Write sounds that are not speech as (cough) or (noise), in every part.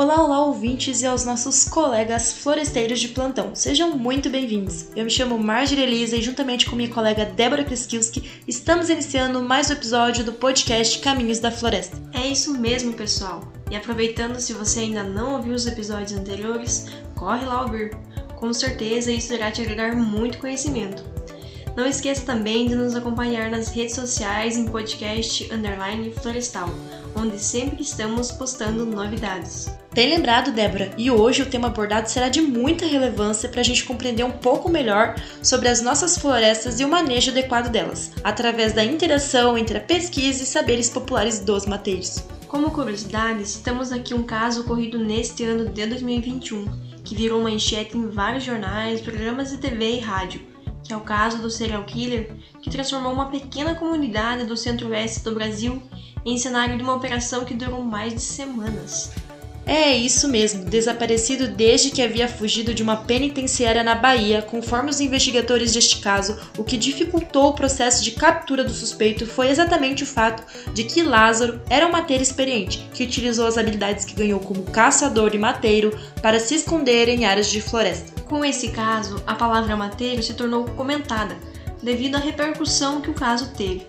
Olá, olá, ouvintes e aos nossos colegas floresteiros de plantão. Sejam muito bem-vindos. Eu me chamo Marjorie Elisa e, juntamente com minha colega Débora Kriskilski, estamos iniciando mais um episódio do podcast Caminhos da Floresta. É isso mesmo, pessoal. E aproveitando, se você ainda não ouviu os episódios anteriores, corre lá ouvir. Com certeza isso irá te agregar muito conhecimento. Não esqueça também de nos acompanhar nas redes sociais em podcast underline florestal, onde sempre estamos postando novidades. Bem lembrado, Débora, e hoje o tema abordado será de muita relevância para a gente compreender um pouco melhor sobre as nossas florestas e o manejo adequado delas, através da interação entre a pesquisa e saberes populares dos mateiros. Como curiosidade, citamos aqui um caso ocorrido neste ano de 2021, que virou manchete em vários jornais, programas de TV e rádio, que é o caso do serial killer que transformou uma pequena comunidade do centro-oeste do Brasil em cenário de uma operação que durou mais de semanas. É isso mesmo, desaparecido desde que havia fugido de uma penitenciária na Bahia, conforme os investigadores deste caso, o que dificultou o processo de captura do suspeito foi exatamente o fato de que Lázaro era um mateiro experiente, que utilizou as habilidades que ganhou como caçador e mateiro para se esconder em áreas de floresta. Com esse caso, a palavra mateiro se tornou comentada, devido à repercussão que o caso teve.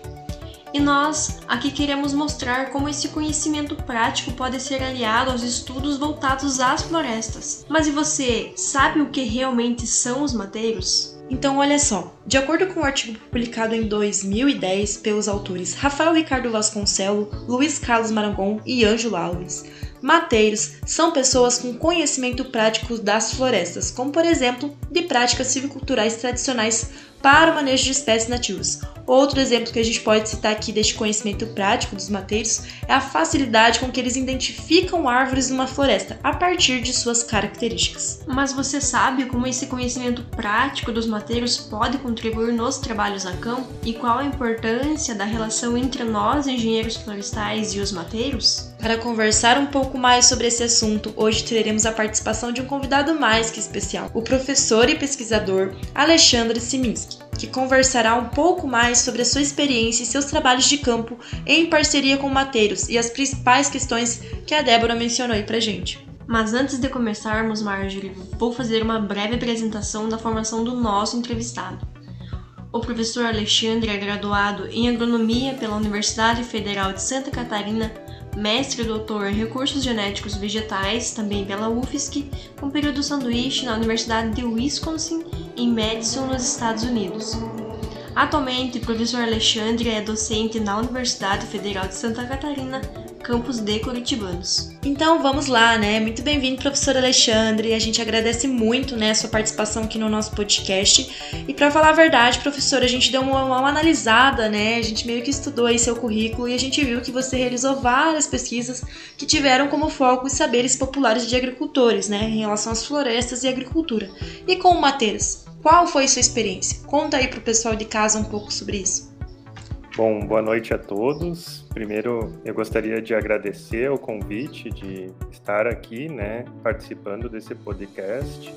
E nós aqui queremos mostrar como esse conhecimento prático pode ser aliado aos estudos voltados às florestas. Mas e você, sabe o que realmente são os mateiros? Então, olha só. De acordo com o um artigo publicado em 2010 pelos autores Rafael Ricardo Vasconcelo, Luiz Carlos Marangon e Ângelo Alves, mateiros são pessoas com conhecimento prático das florestas, como por exemplo de práticas silviculturais tradicionais para o manejo de espécies nativas. Outro exemplo que a gente pode citar aqui deste conhecimento prático dos mateiros é a facilidade com que eles identificam árvores numa floresta a partir de suas características. Mas você sabe como esse conhecimento prático dos mateiros pode contribuir nos trabalhos a campo e qual a importância da relação entre nós, engenheiros florestais, e os mateiros? Para conversar um pouco mais sobre esse assunto, hoje teremos a participação de um convidado mais que especial, o professor e pesquisador Alexandre Siminski, que conversará um pouco mais sobre a sua experiência e seus trabalhos de campo em parceria com mateiros e as principais questões que a Débora mencionou aí pra gente. Mas antes de começarmos, Marjorie, vou fazer uma breve apresentação da formação do nosso entrevistado. O professor Alexandre é graduado em Agronomia pela Universidade Federal de Santa Catarina mestre doutor em recursos genéticos vegetais, também pela UFSC, com período sanduíche na Universidade de Wisconsin, em Madison, nos Estados Unidos. Atualmente, o professor Alexandre é docente na Universidade Federal de Santa Catarina, campus de Curitibanos. Então vamos lá, né? Muito bem-vindo, professor Alexandre. A gente agradece muito, né, a sua participação aqui no nosso podcast. E para falar a verdade, professor, a gente deu uma, uma, analisada, né? A gente meio que estudou aí seu currículo e a gente viu que você realizou várias pesquisas que tiveram como foco os saberes populares de agricultores, né, em relação às florestas e agricultura. E com mateiras, qual foi sua experiência? Conta aí pro pessoal de casa um pouco sobre isso. Bom, boa noite a todos. Primeiro, eu gostaria de agradecer o convite de estar aqui, né, participando desse podcast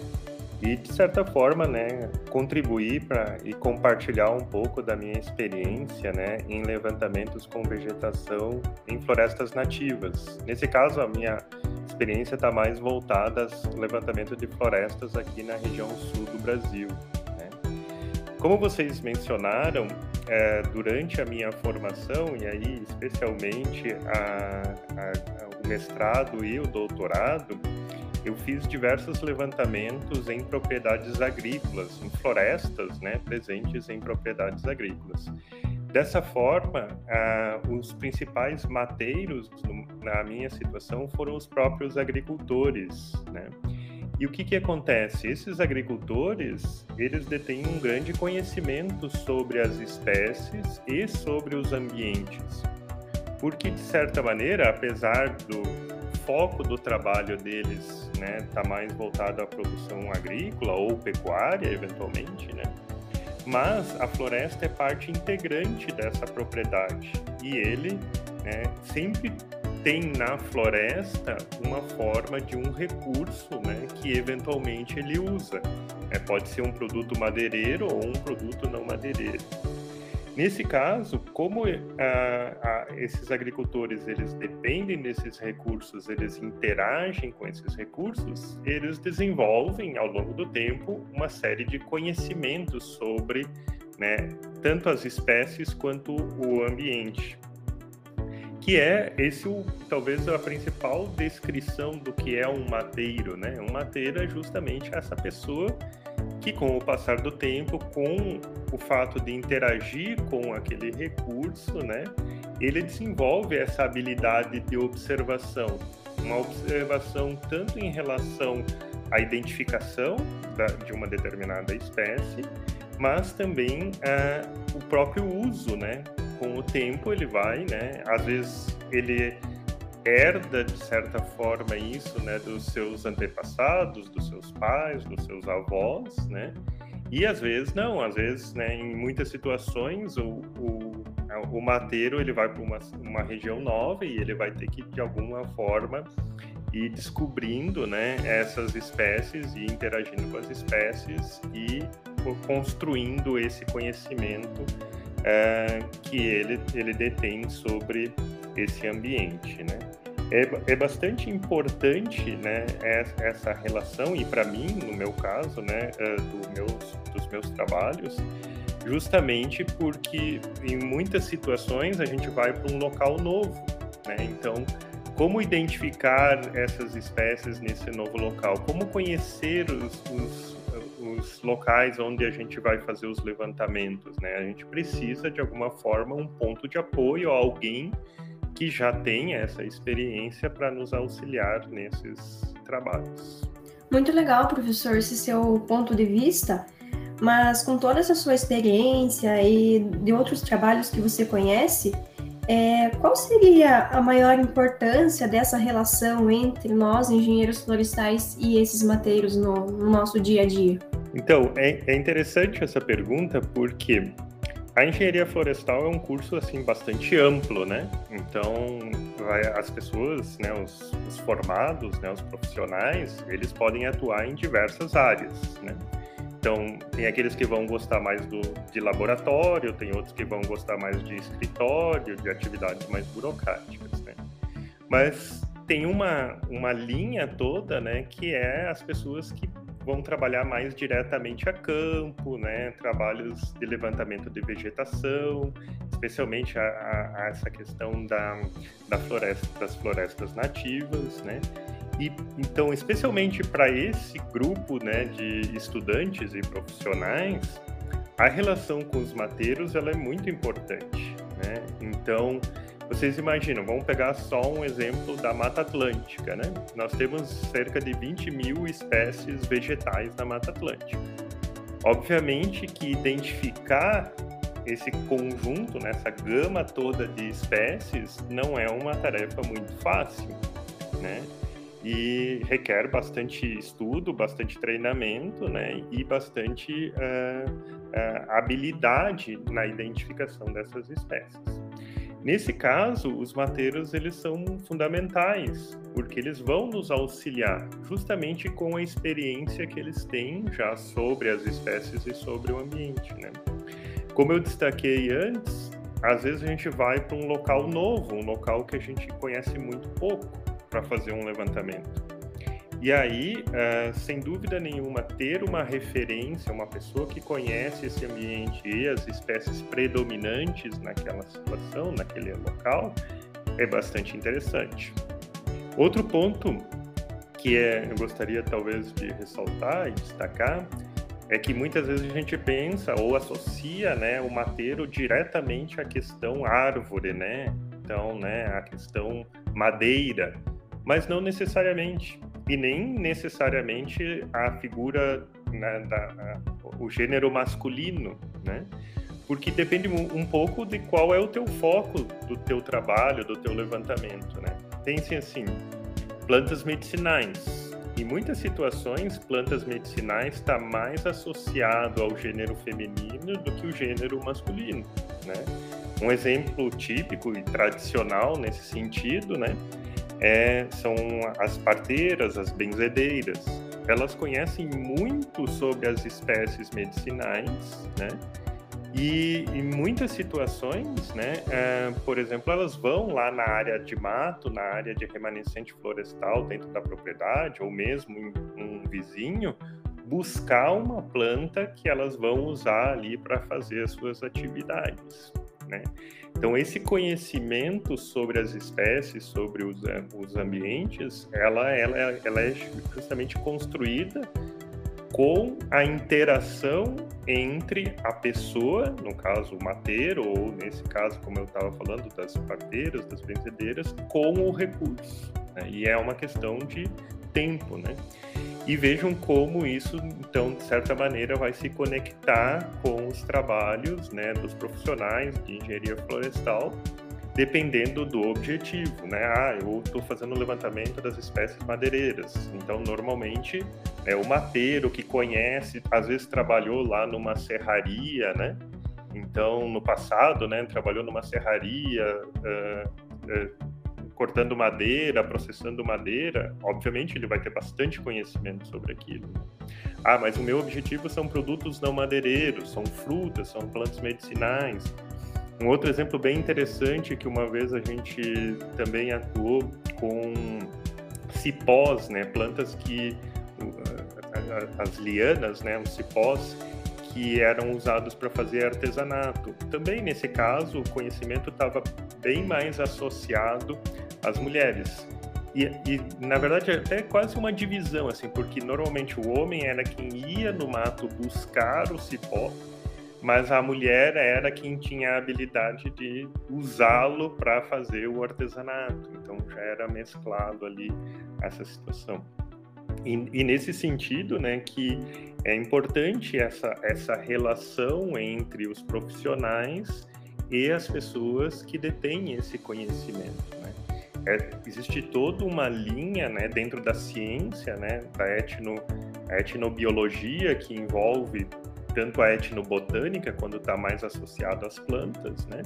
e de certa forma, né, contribuir para e compartilhar um pouco da minha experiência, né, em levantamentos com vegetação em florestas nativas. Nesse caso, a minha experiência está mais voltada ao levantamento de florestas aqui na região sul do Brasil. Né. Como vocês mencionaram, é, durante a minha formação, e aí especialmente a, a, o mestrado e o doutorado, eu fiz diversos levantamentos em propriedades agrícolas, em florestas né, presentes em propriedades agrícolas. Dessa forma, ah, os principais mateiros no, na minha situação foram os próprios agricultores, né? E o que, que acontece? Esses agricultores, eles detêm um grande conhecimento sobre as espécies e sobre os ambientes. Porque, de certa maneira, apesar do foco do trabalho deles né, tá mais voltado à produção agrícola ou pecuária, eventualmente, né? Mas a floresta é parte integrante dessa propriedade e ele né, sempre tem na floresta uma forma de um recurso né, que eventualmente ele usa. É, pode ser um produto madeireiro ou um produto não madeireiro. Nesse caso, como a, a, esses agricultores eles dependem desses recursos, eles interagem com esses recursos, eles desenvolvem ao longo do tempo uma série de conhecimentos sobre né, tanto as espécies quanto o ambiente que é esse o, talvez a principal descrição do que é um mateiro, né? Um mateiro é justamente essa pessoa que com o passar do tempo, com o fato de interagir com aquele recurso, né, ele desenvolve essa habilidade de observação, uma observação tanto em relação à identificação da, de uma determinada espécie, mas também uh, o próprio uso, né, com o tempo ele vai, né? Às vezes ele herda de certa forma isso, né, dos seus antepassados, dos seus pais, dos seus avós, né? E às vezes não, às vezes, né, em muitas situações o, o, o mateiro ele vai para uma, uma região nova e ele vai ter que de alguma forma ir descobrindo, né, essas espécies e interagindo com as espécies e construindo esse conhecimento é, que ele, ele detém sobre esse ambiente, né? É, é bastante importante, né, essa relação e para mim, no meu caso, né, é, do meus, dos meus trabalhos, justamente porque em muitas situações a gente vai para um local novo, né? Então, como identificar essas espécies nesse novo local? Como conhecer os, os os locais onde a gente vai fazer os levantamentos, né? A gente precisa de alguma forma um ponto de apoio, alguém que já tenha essa experiência para nos auxiliar nesses trabalhos. Muito legal, professor, esse seu ponto de vista. Mas com toda essa sua experiência e de outros trabalhos que você conhece, é, qual seria a maior importância dessa relação entre nós, engenheiros florestais, e esses mateiros no, no nosso dia a dia? Então, é, é interessante essa pergunta porque a engenharia florestal é um curso assim bastante amplo, né? Então, as pessoas, né, os, os, formados, né, os profissionais, eles podem atuar em diversas áreas, né? Então, tem aqueles que vão gostar mais do, de laboratório, tem outros que vão gostar mais de escritório, de atividades mais burocráticas, né? Mas tem uma, uma linha toda, né, que é as pessoas que vão trabalhar mais diretamente a campo, né? Trabalhos de levantamento de vegetação, especialmente a, a, a essa questão da, da floresta, das florestas nativas, né? E então, especialmente para esse grupo, né, de estudantes e profissionais, a relação com os mateiros ela é muito importante, né? Então, vocês imaginam, vamos pegar só um exemplo da Mata Atlântica, né? Nós temos cerca de 20 mil espécies vegetais na Mata Atlântica. Obviamente que identificar esse conjunto, né, essa gama toda de espécies, não é uma tarefa muito fácil, né? E requer bastante estudo, bastante treinamento, né? E bastante uh, uh, habilidade na identificação dessas espécies. Nesse caso, os mateiros eles são fundamentais, porque eles vão nos auxiliar justamente com a experiência que eles têm já sobre as espécies e sobre o ambiente, né? Como eu destaquei antes, às vezes a gente vai para um local novo, um local que a gente conhece muito pouco para fazer um levantamento. E aí, uh, sem dúvida nenhuma, ter uma referência, uma pessoa que conhece esse ambiente e as espécies predominantes naquela situação, naquele local, é bastante interessante. Outro ponto que é, eu gostaria talvez de ressaltar e destacar é que muitas vezes a gente pensa ou associa, né, o mateiro diretamente à questão árvore, né? Então, né, a questão madeira, mas não necessariamente e nem necessariamente a figura, né, da, a, o gênero masculino, né? Porque depende um pouco de qual é o teu foco do teu trabalho, do teu levantamento, né? Pense assim, plantas medicinais. Em muitas situações, plantas medicinais está mais associado ao gênero feminino do que o gênero masculino, né? Um exemplo típico e tradicional nesse sentido, né? É, são as parteiras, as benzedeiras. Elas conhecem muito sobre as espécies medicinais, né? E em muitas situações, né, é, por exemplo, elas vão lá na área de mato, na área de remanescente florestal dentro da propriedade, ou mesmo em um vizinho, buscar uma planta que elas vão usar ali para fazer as suas atividades. Né? Então, esse conhecimento sobre as espécies, sobre os, os ambientes, ela, ela, ela é justamente construída com a interação entre a pessoa, no caso o mateiro, ou nesse caso, como eu estava falando, das parteiras, das benzedeiras, com o recurso. Né? E é uma questão de tempo, né? E vejam como isso, então, de certa maneira, vai se conectar com os trabalhos né, dos profissionais de engenharia florestal dependendo do objetivo, né? Ah, eu estou fazendo o levantamento das espécies madeireiras. Então, normalmente, é o mateiro que conhece, às vezes trabalhou lá numa serraria, né? Então, no passado, né, trabalhou numa serraria, uh, uh, cortando madeira, processando madeira. Obviamente, ele vai ter bastante conhecimento sobre aquilo. Ah, mas o meu objetivo são produtos não madeireiros, são frutas, são plantas medicinais. Um outro exemplo bem interessante que uma vez a gente também atuou com cipós, né, plantas que as lianas, né, os cipós que eram usados para fazer artesanato. Também nesse caso, o conhecimento estava bem mais associado às mulheres. E, e, na verdade até quase uma divisão assim, porque normalmente o homem era quem ia no mato buscar o cipó mas a mulher era quem tinha a habilidade de usá-lo para fazer o artesanato. Então já era mesclado ali essa situação. E, e, nesse sentido, né, que é importante essa, essa relação entre os profissionais e as pessoas que detêm esse conhecimento, né? É, existe toda uma linha, né, dentro da ciência, né, da etno, etnobiologia que envolve tanto a etnobotânica, quando está mais associado às plantas, né?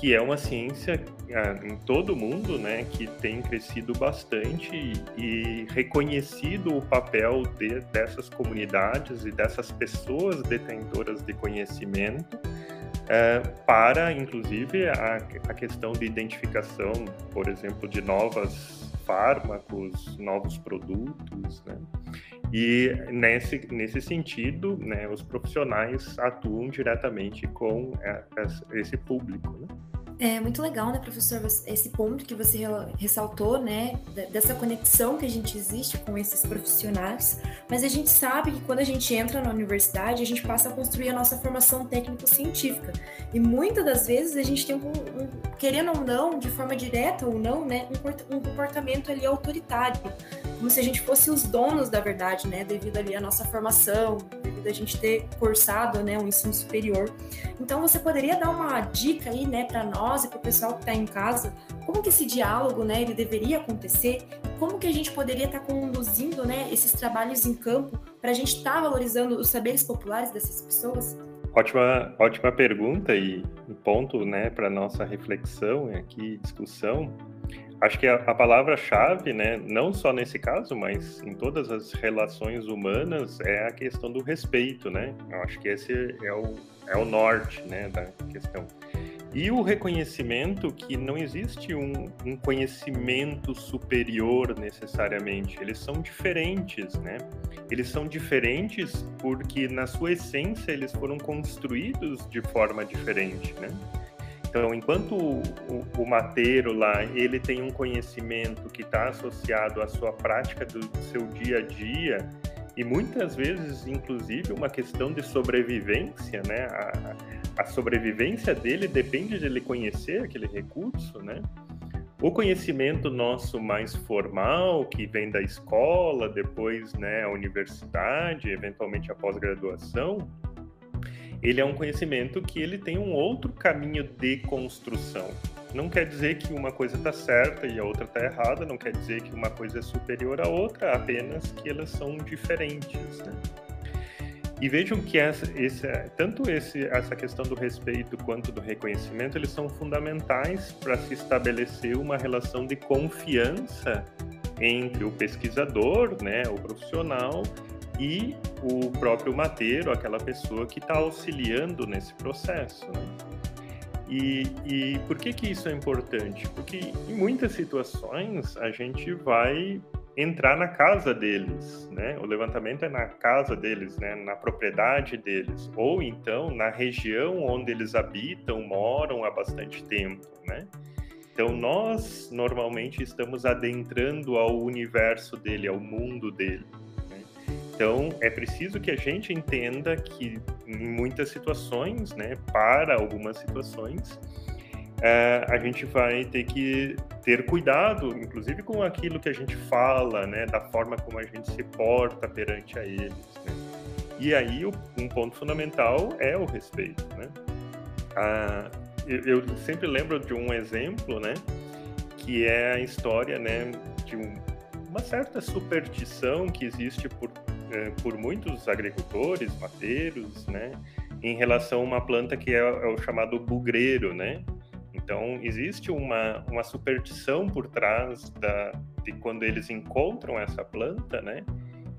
que é uma ciência ah, em todo o mundo, né, que tem crescido bastante e, reconhecido o papel de, dessas comunidades e dessas pessoas detentoras de conhecimento é, para, inclusive, a, a questão de identificação, por exemplo, de novas fármacos, novos produtos, né? E nesse, nesse sentido, né, os profissionais atuam diretamente com esse público. Né? É muito legal, né, professor, esse ponto que você ressaltou, né, dessa conexão que a gente existe com esses profissionais, mas a gente sabe que quando a gente entra na universidade, a gente passa a construir a nossa formação técnico-científica. E muitas das vezes a gente tem, um, um, querendo ou não, de forma direta ou não, né, um, comportamento ali autoritário, como se a gente fosse os donos da verdade, né, devido ali à nossa formação, devido a gente ter cursado, né, um ensino superior. Então, você poderia dar uma dica aí, né, para nós e para o pessoal que está em casa, como que esse diálogo, né, ele deveria acontecer? Como que a gente poderia estar tá conduzindo, né, esses trabalhos em campo para a gente estar tá valorizando os saberes populares dessas pessoas? Ótima, ótima pergunta e ponto, né, para nossa reflexão aqui, discussão. Acho que a, a palavra-chave, né, não só nesse caso, mas em todas as relações humanas, é a questão do respeito, né? Eu acho que esse é o, é o norte, né, da questão. E o reconhecimento que não existe um, um, conhecimento superior necessariamente, eles são diferentes, né? Eles são diferentes porque na sua essência eles foram construídos de forma diferente, né? Então, enquanto o, o, o mateiro lá ele tem um conhecimento que está associado à sua prática do, do seu dia a dia e muitas vezes, inclusive, uma questão de sobrevivência, né? A, a sobrevivência dele depende de ele conhecer aquele recurso, né? O conhecimento nosso mais formal, que vem da escola, depois né, a universidade, eventualmente a pós-graduação, ele é um conhecimento que ele tem um outro caminho de construção. Não quer dizer que uma coisa está certa e a outra está errada, não quer dizer que uma coisa é superior à outra, apenas que elas são diferentes. Né? E vejam que essa, esse, tanto esse, essa questão do respeito quanto do reconhecimento, eles são fundamentais para se estabelecer uma relação de confiança entre o pesquisador, né, o profissional, e o próprio mateiro, aquela pessoa que está auxiliando nesse processo. Né? E, e por que, que isso é importante? Porque em muitas situações a gente vai entrar na casa deles, né? O levantamento é na casa deles, né? Na propriedade deles, ou então na região onde eles habitam, moram há bastante tempo, né? Então nós normalmente estamos adentrando ao universo dele, ao mundo dele. Então é preciso que a gente entenda que em muitas situações, né? Para algumas situações é, a gente vai ter que ter cuidado, inclusive com aquilo que a gente fala, né, da forma como a gente se porta perante a eles. Né? E aí um ponto fundamental é o respeito, né? Ah, eu, eu, sempre lembro de um exemplo, né, que é a história, né, de um, uma certa superstição que existe por eh, por muitos agricultores, mateiros, né, em relação a uma planta que é, é o chamado bugreiro, né, então, existe uma, uma superstição por trás da, de quando eles encontram essa planta, né?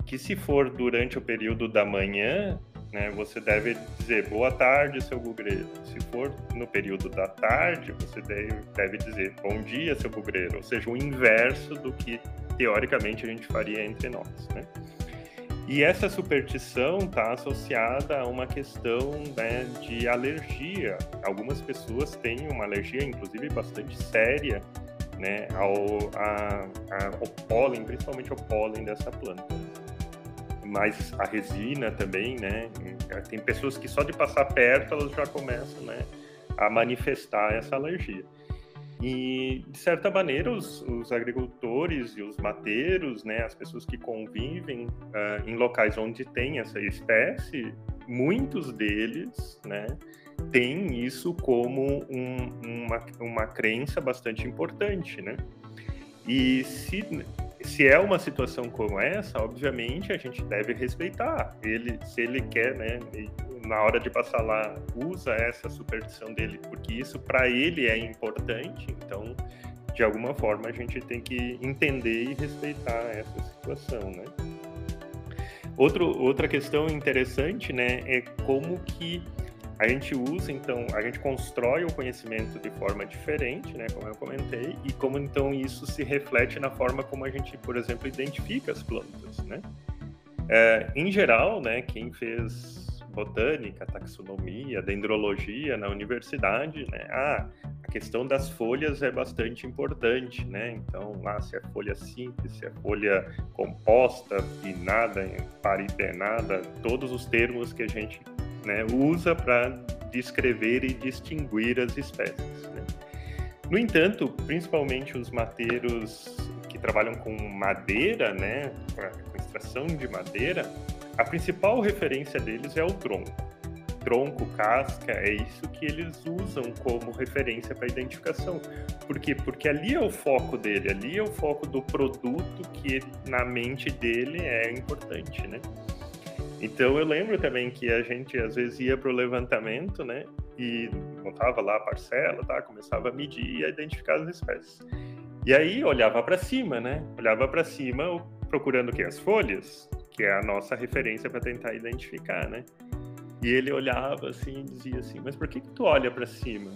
Que se for durante o período da manhã, né, você deve dizer boa tarde, seu bugreiro. Se for no período da tarde, você deve, deve dizer bom dia, seu bugreiro. Ou seja, o inverso do que teoricamente a gente faria entre nós, né? E essa superstição está associada a uma questão né, de alergia. Algumas pessoas têm uma alergia, inclusive bastante séria, né, ao, a, a, ao pólen, principalmente ao pólen dessa planta. Mas a resina também, né? Tem pessoas que só de passar perto elas já começam, né, a manifestar essa alergia. E, de certa maneira, os, os, agricultores e os mateiros, né, as pessoas que convivem uh, em locais onde tem essa espécie, muitos deles né, têm isso como um, uma, uma crença bastante importante. Né? E se, se é uma situação como essa, obviamente a gente deve respeitar. Ele, se ele quer, né, na hora de passar lá, usa essa superstição dele, porque isso para ele é importante, então, de alguma forma, a gente tem que entender e respeitar essa situação, né? Outro, outra questão interessante, né, é como que a gente usa, então, a gente constrói o conhecimento de forma diferente, né, como eu comentei, e como então isso se reflete na forma como a gente, por exemplo, identifica as plantas, né? É, em geral, né, quem fez botânica, taxonomia, dendrologia na universidade, né? Ah, a questão das folhas é bastante importante, né? Então, lá se é folha simples, se é folha composta, pinada, paripenada, todos os termos que a gente né, usa para descrever e distinguir as espécies. Né? No entanto, principalmente os mateiros que trabalham com madeira, né, com extração de madeira, a principal referência deles é o tronco. Tronco, casca, é isso que eles usam como referência para identificação. Por quê? Porque ali é o foco dele, ali é o foco do produto que na mente dele é importante, né? Então eu lembro também que a gente às vezes ia para o levantamento, né? E montava lá a parcela, tá? Começava a medir e a identificar as espécies. E aí olhava para cima, né? Olhava para cima procurando o? As folhas que é a nossa referência para tentar identificar, né? E ele olhava assim e dizia assim: Mas por que, que tu olha para cima,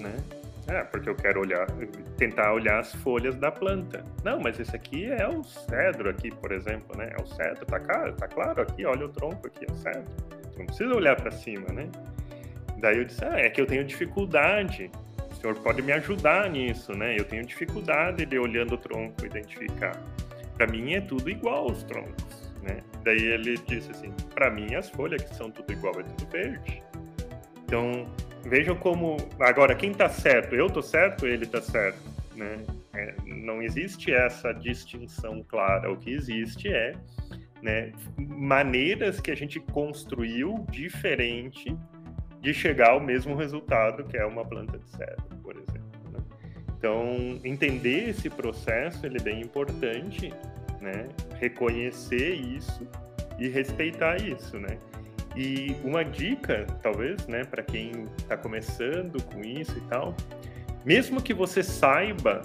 né? É, porque eu quero olhar, tentar olhar as folhas da planta. Não, mas esse aqui é o cedro aqui, por exemplo, né? É o cedro, tá claro, tá claro aqui, olha o tronco aqui, é o cedro. Tu não precisa olhar para cima, né? Daí eu disse: Ah, é que eu tenho dificuldade. O senhor pode me ajudar nisso, né? Eu tenho dificuldade de olhando o tronco identificar. Para mim é tudo igual os troncos né? Daí ele disse assim: para mim as folhas que são tudo igual é tudo verde. Então vejam como agora quem está certo, eu tô certo, ele está certo, né? É, não existe essa distinção clara. O que existe é né, maneiras que a gente construiu diferente de chegar ao mesmo resultado que é uma planta de cedro, por exemplo. Né? Então entender esse processo ele é bem importante né? Reconhecer isso e respeitar isso, né? E uma dica, talvez, né, para quem está começando com isso e tal, mesmo que você saiba,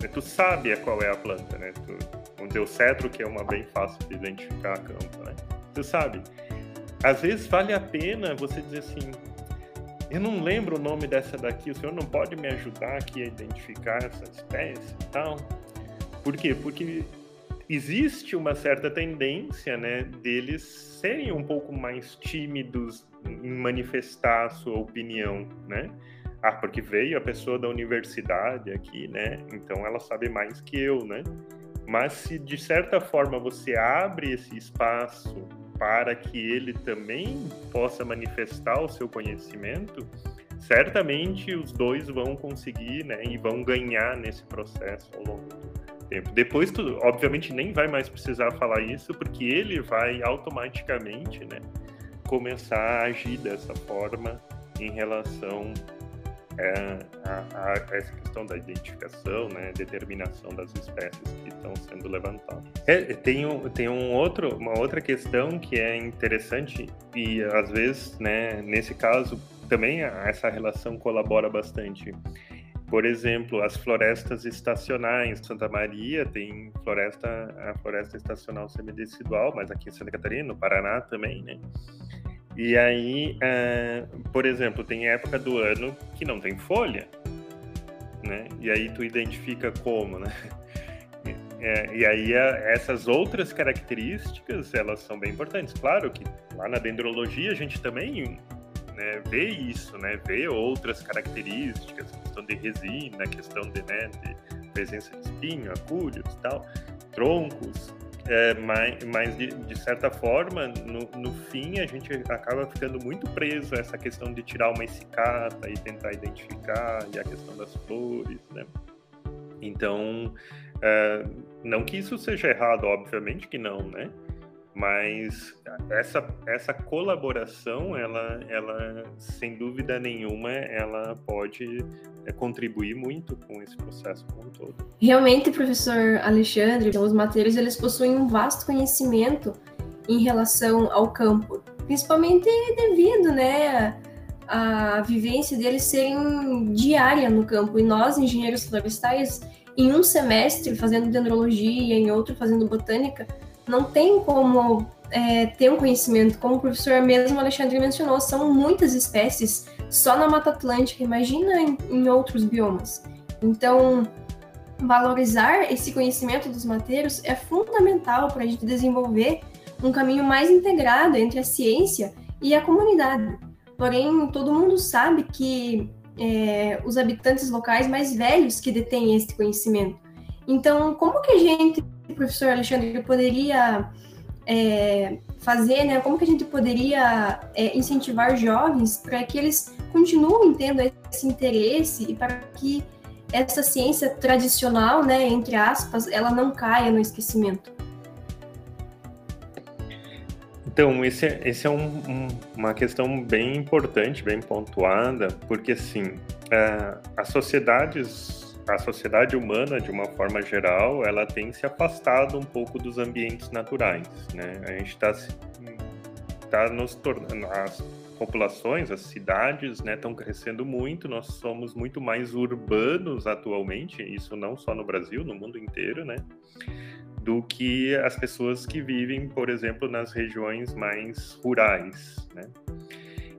né, tu sabe qual é a planta, né? Tu, deu cetro, que é uma bem fácil de identificar a campo, né? Você sabe, às vezes vale a pena você dizer assim, eu não lembro o nome dessa daqui, o senhor não pode me ajudar aqui a identificar essa espécie e tal? Por quê? Porque existe uma certa tendência, né, deles serem um pouco mais tímidos em manifestar a sua opinião, né? Ah, porque veio a pessoa da universidade aqui, né? Então ela sabe mais que eu, né? Mas se de certa forma você abre esse espaço para que ele também possa manifestar o seu conhecimento, certamente os dois vão conseguir, né, e vão ganhar nesse processo ao longo do tempo. Depois, tu, obviamente, nem vai mais precisar falar isso, porque ele vai automaticamente, né, começar a agir dessa forma em relação é, a, a, essa questão da identificação, né, determinação das espécies que estão sendo levantadas. É, tem um, tem um outro, uma outra questão que é interessante e às vezes, né, nesse caso também essa relação colabora bastante. Por exemplo, as florestas estacionais. Santa Maria tem floresta, a floresta estacional semidecidual, mas aqui em Santa Catarina, no Paraná também, né? E aí, uh, por exemplo, tem época do ano que não tem folha, né? E aí tu identifica como, né? (laughs) É, e aí essas outras características elas são bem importantes. Claro que lá na dendrologia a gente também né, vê isso, né? Vê outras características, questão de resina, questão de, né, de presença de espinho, acúlios tal, troncos, é, mas, mas de, de, certa forma, no, no, fim, a gente acaba ficando muito preso a essa questão de tirar uma escata e tentar identificar, e a questão das flores, né? Então, é, não que isso seja errado, obviamente que não, né? Mas essa, essa colaboração, ela, ela, sem dúvida nenhuma, ela pode é, contribuir muito com esse processo como um todo. Realmente, professor Alexandre, os mateiros, eles possuem um vasto conhecimento em relação ao campo, principalmente devido, né, a vivência deles serem diária no campo, e nós, engenheiros florestais, em um semestre fazendo dendrologia, em outro fazendo botânica, não tem como é, ter um conhecimento, como o professor mesmo Alexandre mencionou, são muitas espécies só na Mata Atlântica, imagina em, em outros biomas. Então, valorizar esse conhecimento dos mateiros é fundamental para a gente desenvolver um caminho mais integrado entre a ciência e a comunidade. Porém, todo mundo sabe que é, os habitantes locais mais velhos que detêm esse conhecimento. Então, como que a gente o professor Alexandre poderia é, fazer, né? Como que a gente poderia é, incentivar jovens para que eles continuem tendo esse interesse e para que essa ciência tradicional, né, entre aspas, ela não caia no esquecimento? Então, esse é, esse é um, um, uma questão bem importante, bem pontuada, porque, assim, é, as sociedades a sociedade humana, de uma forma geral, ela tem se afastado um pouco dos ambientes naturais, né? A gente está tá nos tornando as populações, as cidades, né, estão crescendo muito. Nós somos muito mais urbanos atualmente, isso não só no Brasil, no mundo inteiro, né? Do que as pessoas que vivem, por exemplo, nas regiões mais rurais, né?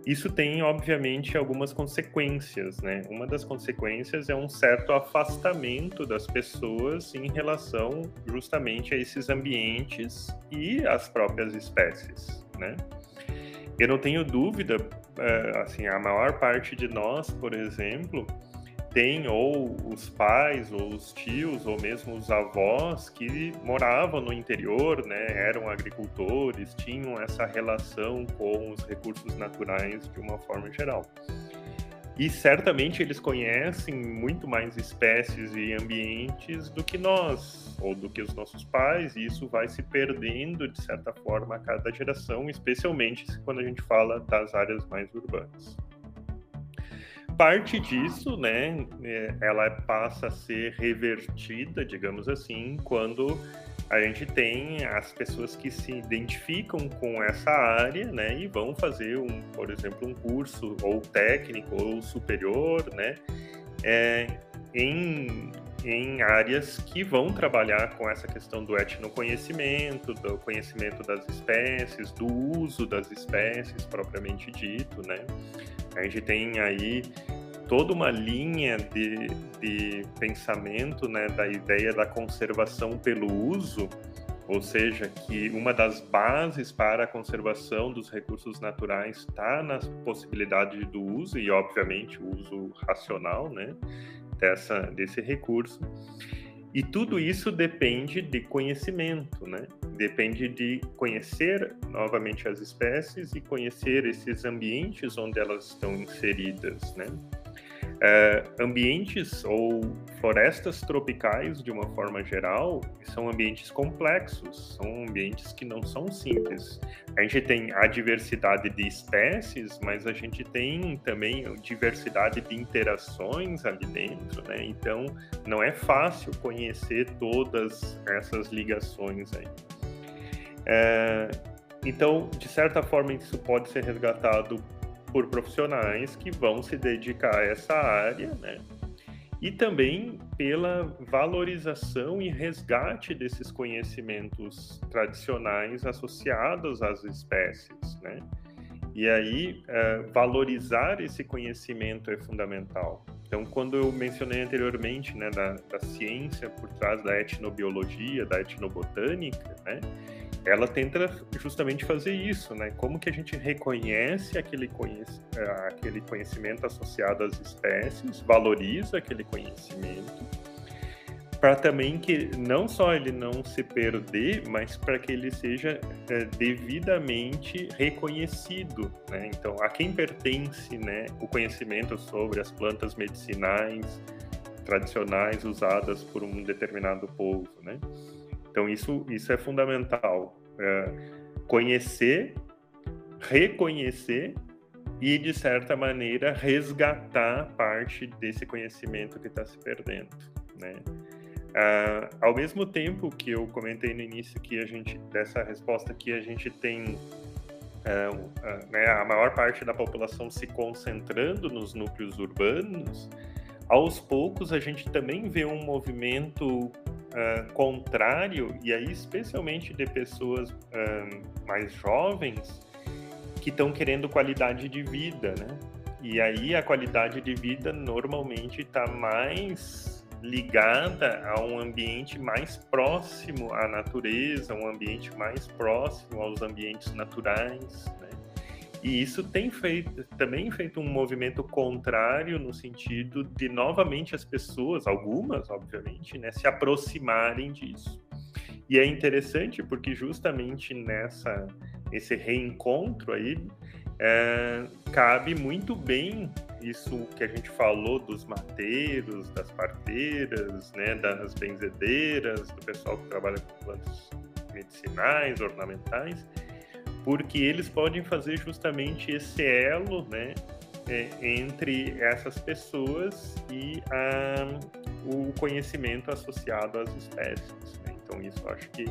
Isso tem, obviamente, algumas consequências, né? Uma das consequências é um certo afastamento das pessoas em relação justamente a esses ambientes e às próprias espécies, né? Eu não tenho dúvida, eh, assim, a maior parte de nós, por exemplo, tem ou os pais, ou os tios, ou mesmo os avós que moravam no interior, né, eram agricultores, tinham essa relação com os recursos naturais de uma forma geral. E certamente eles conhecem muito mais espécies e ambientes do que nós, ou do que os nossos pais, e isso vai se perdendo de certa forma a cada geração, especialmente quando a gente fala das áreas mais urbanas parte disso, né, é, ela passa a ser revertida, digamos assim, quando a gente tem as pessoas que se identificam com essa área, né, e vão fazer um, por exemplo, um curso ou técnico ou superior, né, é, em em áreas que vão trabalhar com essa questão do etnoconhecimento, do conhecimento das espécies, do uso das espécies propriamente dito, né? A gente tem aí toda uma linha de, de pensamento, né, da ideia da conservação pelo uso, ou seja, que uma das bases para a conservação dos recursos naturais está na possibilidade do uso e, obviamente, o uso racional, né, dessa desse recurso. E tudo isso depende de conhecimento, né? Depende de conhecer novamente as espécies e conhecer esses ambientes onde elas estão inseridas, né? É, ambientes ou florestas tropicais, de uma forma geral, são ambientes complexos, são ambientes que não são simples. A gente tem a diversidade de espécies, mas a gente tem também diversidade de interações ali dentro, né? Então, não é fácil conhecer todas essas ligações aí. É, então, de certa forma, isso pode ser resgatado por profissionais que vão se dedicar a essa área, né? E também pela valorização e resgate desses conhecimentos tradicionais associados às espécies, né? E aí, uh, valorizar esse conhecimento é fundamental. Então, quando eu mencionei anteriormente né, da, da ciência por trás da etnobiologia, da etnobotânica, né? Ela tenta justamente fazer isso, né? Como que a gente reconhece aquele, eh, aquele conhecimento associado às espécies, valoriza aquele conhecimento, para também que não só ele não se perder, mas para que ele seja é, devidamente reconhecido, né? Então, a quem pertence, né, o conhecimento sobre as plantas medicinais tradicionais usadas por um determinado povo, né? Então, isso, isso é fundamental. É conhecer, reconhecer e, de certa maneira, resgatar parte desse conhecimento que está se perdendo. Né? Ah, ao mesmo tempo que eu comentei no início que a gente dessa resposta que a gente tem ah, né, a maior parte da população se concentrando nos núcleos urbanos, aos poucos a gente também vê um movimento uh, contrário, e aí especialmente de pessoas uh, mais jovens que estão querendo qualidade de vida, né? E aí a qualidade de vida normalmente está mais ligada a um ambiente mais próximo à natureza, um ambiente mais próximo aos ambientes naturais, né? E isso tem feito, também feito um movimento contrário no sentido de novamente as pessoas, algumas, obviamente, né, se aproximarem disso. E é interessante porque justamente nessa esse reencontro aí é, cabe muito bem isso que a gente falou dos mateiros, das parteiras, né, das benzedeiras, do pessoal que trabalha com plantas medicinais, ornamentais, porque eles podem fazer justamente esse elo, né, é, entre essas pessoas e a, o conhecimento associado às espécies. Né? Então, isso acho que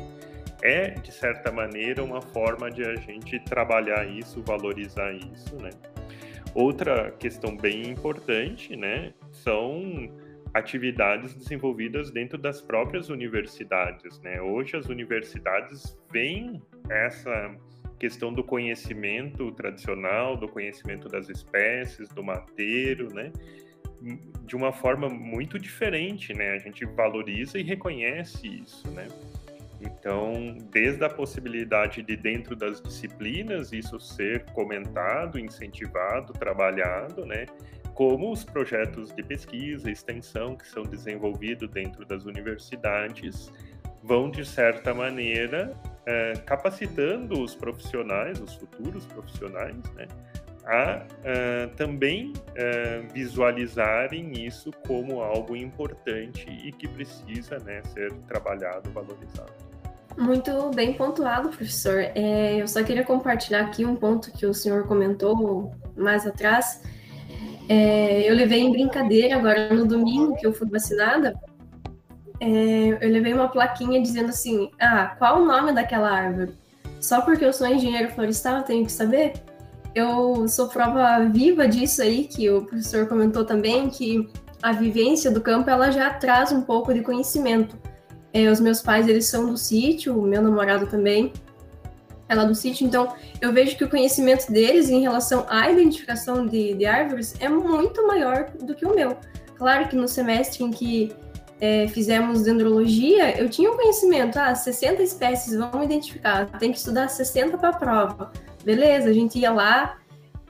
é, de certa maneira, uma forma de a gente trabalhar isso, valorizar isso. Né? Outra questão bem importante né, são atividades desenvolvidas dentro das próprias universidades. Né? Hoje, as universidades veem essa questão do conhecimento tradicional, do conhecimento das espécies, do mateiro, né? De uma forma muito diferente, né? A gente valoriza e reconhece isso, né? Então, desde a possibilidade de dentro das disciplinas isso ser comentado, incentivado, trabalhado, né? Como os projetos de pesquisa extensão que são desenvolvidos dentro das universidades vão de certa maneira é, capacitando os profissionais, os futuros profissionais, né, a é, também é, visualizarem isso como algo importante e que precisa né, ser trabalhado, valorizado. Muito bem pontuado, professor. É, eu só queria compartilhar aqui um ponto que o senhor comentou mais atrás. Eu levei em brincadeira agora no domingo que eu fui vacinada é, eu levei uma plaquinha dizendo assim: ah, qual o nome daquela árvore? Só porque eu sou engenheiro florestal, eu tenho que saber? Eu sou prova viva disso aí, que o professor comentou também, que a vivência do campo ela já traz um pouco de conhecimento. É, os meus pais eles são do sítio, o meu namorado também é lá do sítio, então eu vejo que o conhecimento deles em relação à identificação de, de árvores é muito maior do que o meu. Claro que no semestre em que é, fizemos dendrologia, eu tinha um conhecimento, ah, 60 espécies, vamos identificar, tem que estudar 60 para a prova. Beleza, a gente ia lá,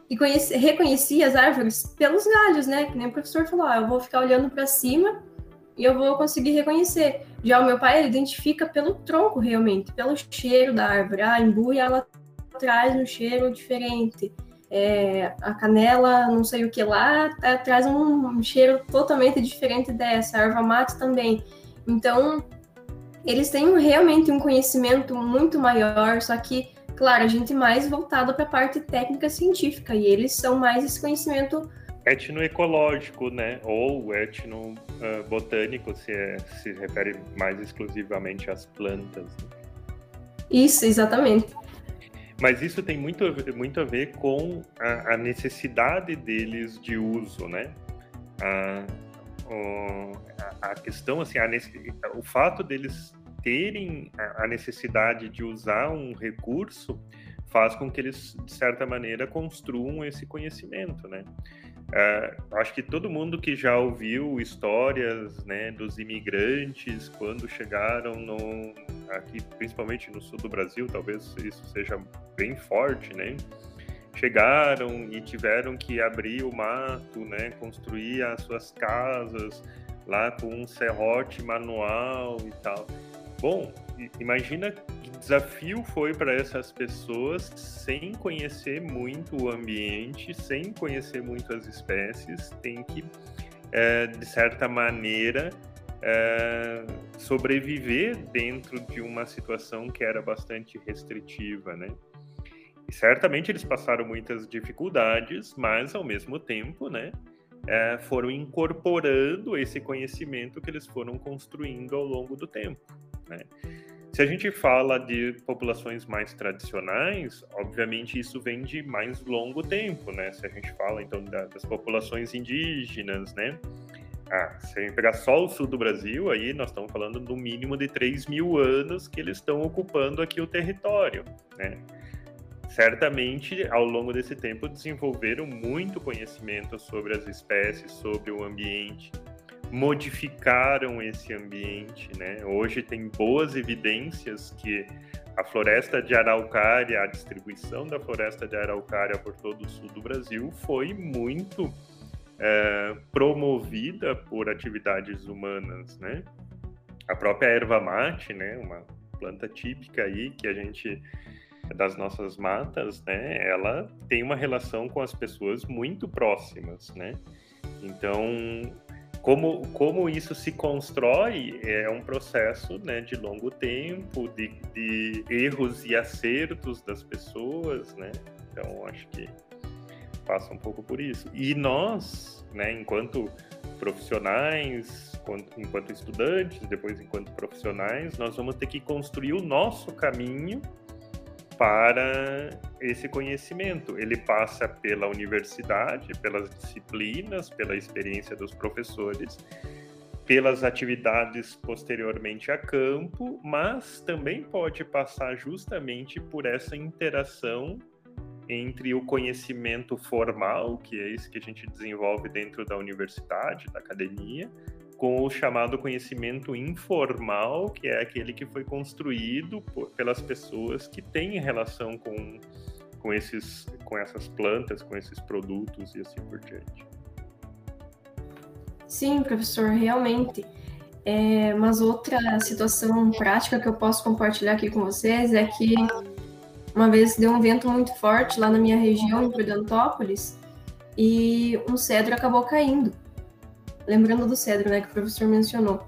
e conheci, reconhecia as árvores pelos galhos, né? Que nem o professor falou, ah, eu vou ficar olhando para cima e eu vou conseguir reconhecer. Já o meu pai, ele identifica pelo tronco realmente, pelo cheiro da árvore. Ah, embuia, ela traz um cheiro diferente. É, a canela, não sei o que lá, tá, traz um, cheiro totalmente diferente dessa. A erva mate também. Então, eles têm realmente um conhecimento muito maior, só que Claro, a gente mais voltado para a parte técnica científica e eles são mais esse conhecimento etnoecológico, né? Ou etnobotânico, uh, se, é, se refere mais exclusivamente às plantas. Né? Isso, exatamente. Mas isso tem muito, muito a ver com a, a necessidade deles de uso, né? A, a, a questão, assim, o fato deles terem a necessidade de usar um recurso faz com que eles, de certa maneira, construam esse conhecimento, né? Uh, acho que todo mundo que já ouviu histórias né, dos imigrantes quando chegaram no, aqui, principalmente no sul do Brasil, talvez isso seja bem forte, né? Chegaram e tiveram que abrir o mato, né, construir as suas casas lá com um serrote manual e tal. Bom, imagina que desafio foi para essas pessoas sem conhecer muito o ambiente, sem conhecer muito as espécies, tem que, é, de certa maneira, é, sobreviver dentro de uma situação que era bastante restritiva, né? E certamente eles passaram muitas dificuldades, mas ao mesmo tempo, né, é, foram incorporando esse conhecimento que eles foram construindo ao longo do tempo. Né? Se a gente fala de populações mais tradicionais, obviamente isso vem de mais longo tempo, né? Se a gente fala então das populações indígenas, né? Ah, se a gente pegar só o sul do Brasil, aí nós estamos falando no mínimo de 3 mil anos que eles estão ocupando aqui o território, né? Certamente, ao longo desse tempo, desenvolveram muito conhecimento sobre as espécies, sobre o ambiente, modificaram esse ambiente, né? Hoje tem boas evidências que a floresta de araucária, a distribuição da floresta de araucária por todo o sul do Brasil foi muito é, promovida por atividades humanas, né? A própria erva mate, né? Uma planta típica aí que a gente das nossas matas, né? Ela tem uma relação com as pessoas muito próximas, né? Então, como, como isso se constrói é um processo né, de longo tempo, de, de erros e acertos das pessoas, né? Então, acho que passa um pouco por isso. E nós, né, enquanto profissionais, enquanto estudantes, depois enquanto profissionais, nós vamos ter que construir o nosso caminho para esse conhecimento. Ele passa pela universidade, pelas disciplinas, pela experiência dos professores, pelas atividades posteriormente a campo, mas também pode passar justamente por essa interação entre o conhecimento formal, que é esse que a gente desenvolve dentro da universidade, da academia, com o chamado conhecimento informal, que é aquele que foi construído por, pelas pessoas que têm relação com, com, esses, com essas plantas, com esses produtos e assim por diante. Sim, professor, realmente. É, mas outra situação prática que eu posso compartilhar aqui com vocês é que uma vez deu um vento muito forte lá na minha região, em Prudentópolis, e um cedro acabou caindo lembrando do cedro, né, que o professor mencionou.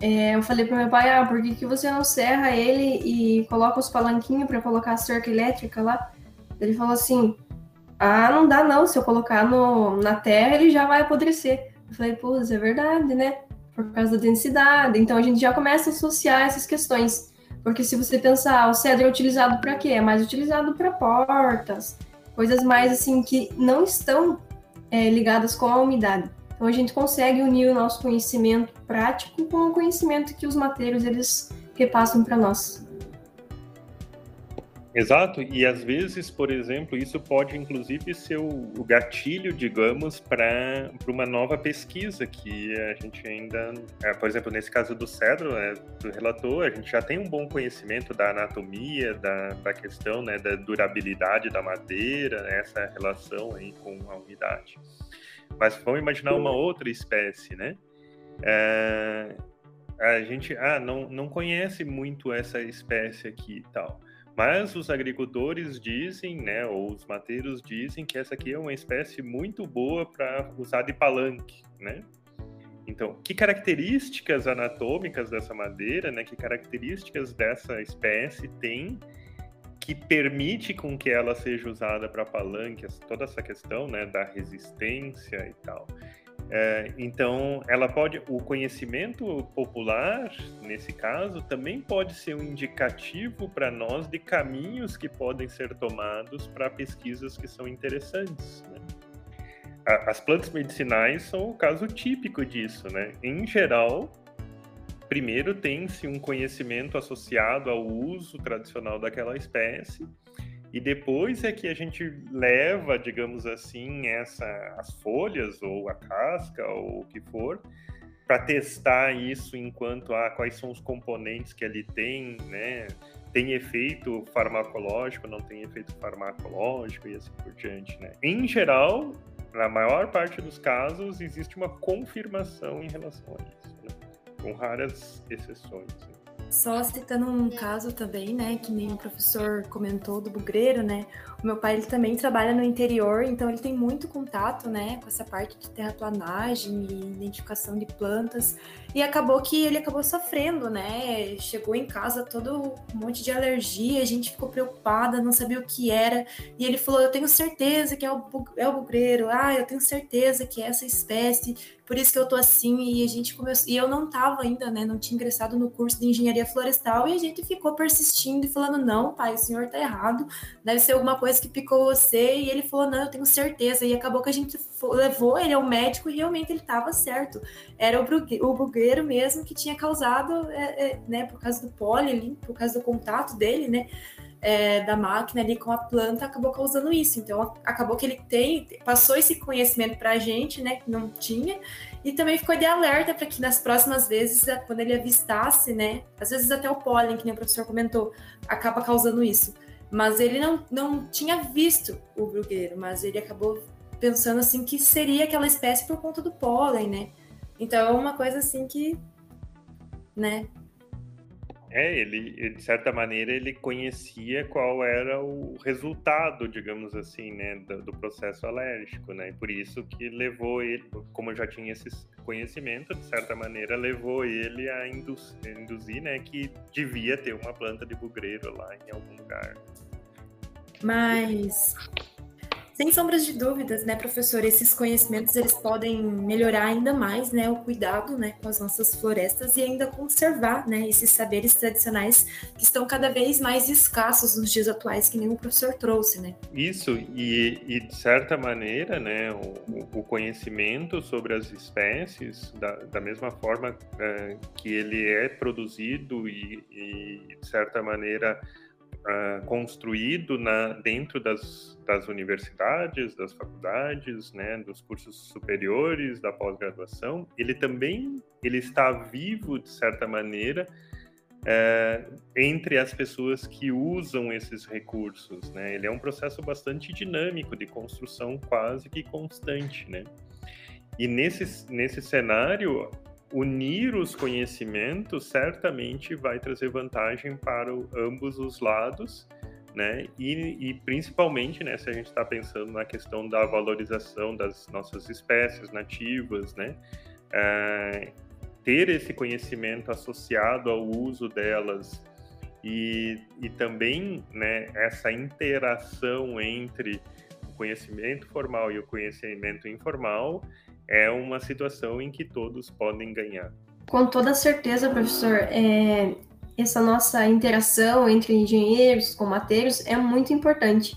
É, eu falei para meu pai, ah, por que, que você não serra ele e coloca os palanquinhos para colocar a cerca elétrica lá? Ele falou assim, ah, não dá não, se eu colocar no, na terra ele já vai apodrecer. Eu falei, pô, é verdade, né? Por causa da densidade. Então a gente já começa a associar essas questões. Porque se você pensar, o cedro é utilizado para quê? É mais utilizado para portas, coisas mais assim que não estão é, ligadas com a umidade. Então a gente consegue unir o nosso conhecimento prático com o conhecimento que os mateiros eles repassam para nós. Exato, e às vezes, por exemplo, isso pode inclusive ser o, gatilho, digamos, para uma nova pesquisa que a gente ainda, é, por exemplo, nesse caso do cedro, né, do relator, a gente já tem um bom conhecimento da anatomia, da, da questão né, da durabilidade da madeira, né, essa relação aí com a umidade. Mas vamos imaginar uma outra espécie, né? É, a gente ah, não, não conhece muito essa espécie aqui e tal. Mas os agricultores dizem, né, ou os mateiros dizem que essa aqui é uma espécie muito boa para usar de palanque, né? Então, que características anatômicas dessa madeira, né, que características dessa espécie tem que permite com que ela seja usada para palanque, toda essa questão, né, da resistência e tal. É, então, ela pode, o conhecimento popular, nesse caso, também pode ser um indicativo para nós de caminhos que podem ser tomados para pesquisas que são interessantes. Né? As plantas medicinais são o caso típico disso, né? Em geral, primeiro tem-se um conhecimento associado ao uso tradicional daquela espécie, e depois é que a gente leva, digamos assim, essa, as folhas ou a casca ou o que for, para testar isso enquanto a ah, quais são os componentes que ele tem, né? Tem efeito farmacológico, não tem efeito farmacológico e assim por diante, né? Em geral, na maior parte dos casos, existe uma confirmação em relação a isso, né? Com raras exceções. Né? Só citando um caso também, né, que nem o professor comentou do bugreiro, né? O meu pai ele também trabalha no interior, então ele tem muito contato, né, com essa parte de terraplanagem e identificação de plantas. E acabou que ele acabou sofrendo, né? Chegou em casa todo um monte de alergia, a gente ficou preocupada, não sabia o que era. E ele falou: Eu tenho certeza que é o, é bugreiro, ah, eu tenho certeza que é essa espécie, por isso que eu tô assim. E a gente começou. E eu não tava ainda, né? Não tinha ingressado no curso de engenharia florestal, e a gente ficou persistindo e falando: Não, pai, o senhor tá errado, deve ser alguma coisa que picou você. E ele falou: Não, eu tenho certeza. E acabou que a gente levou ele ao médico e realmente ele tava certo. Era o, o bugreiro mesmo que tinha causado, é, é, né, por causa do pólen por causa do contato dele, né, é, da máquina ali com a planta, acabou causando isso. Então, acabou que ele tem, passou esse conhecimento para a gente, né, que não tinha, e também ficou de alerta para que nas próximas vezes, quando ele avistasse, né, às vezes até o pólen, que nem o professor comentou, acaba causando isso. Mas ele não, não tinha visto o brugueiro, mas ele acabou pensando assim que seria aquela espécie por conta do pólen, né? Então é uma coisa assim que, né? É, ele, de certa maneira, ele conhecia qual era o resultado, digamos assim, né, do, do, processo alérgico, né? E por isso que levou ele, como já tinha esse conhecimento, de certa maneira, levou ele a induzir, né, que devia ter uma planta de bugreiro lá em algum lugar. Mas sem sombras de dúvidas, né, professor, esses conhecimentos eles podem melhorar ainda mais, né, o cuidado, né, com as nossas florestas e ainda conservar, né, esses saberes tradicionais que estão cada vez mais escassos nos dias atuais, que nem o professor trouxe, né? Isso e, e de certa maneira, né, o, o, conhecimento sobre as espécies, da, da mesma forma é, que ele é produzido e, e de certa maneira uh, construído na, dentro das, das universidades, das faculdades, né, dos cursos superiores, da pós-graduação, ele também ele está vivo, de certa maneira, uh, entre as pessoas que usam esses recursos. Né? Ele é um processo bastante dinâmico, de construção quase que constante. Né? E nesse, nesse cenário, unir os conhecimentos certamente vai trazer vantagem para ambos os lados, né? E, e principalmente, né, se a gente está pensando na questão da valorização das nossas espécies nativas, né? É, ter esse conhecimento associado ao uso delas e, e também né, essa interação entre o conhecimento formal e o conhecimento informal é uma situação em que todos podem ganhar. Com toda certeza, professor, é, essa nossa interação entre engenheiros com mateiros é muito importante.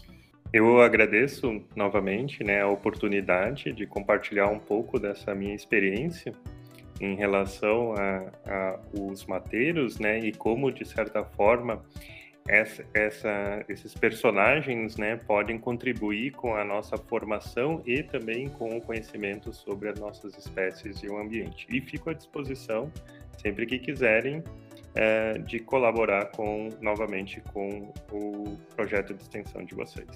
Eu agradeço novamente né, a oportunidade de compartilhar um pouco dessa minha experiência em relação a, a os mateiros, né, e como de certa forma essa, essa, esses personagens, né, podem contribuir com a nossa formação e também com o conhecimento sobre as nossas espécies e o ambiente. E fico à disposição sempre que quiserem é, de colaborar com novamente com o projeto de extensão de vocês.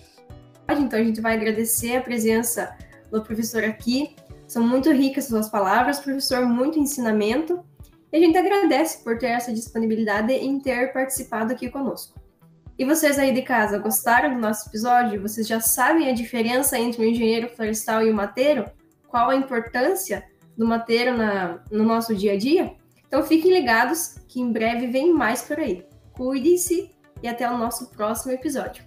Então a gente vai agradecer a presença do professor aqui são muito ricas suas palavras, professor, muito ensinamento. E a gente agradece por ter essa disponibilidade em ter participado aqui conosco. E vocês aí de casa, gostaram do nosso episódio? Vocês já sabem a diferença entre o engenheiro florestal e o mateiro? Qual a importância do mateiro na, no nosso dia a dia? Então fiquem ligados que em breve vem mais por aí. Cuidem-se e até o nosso próximo episódio.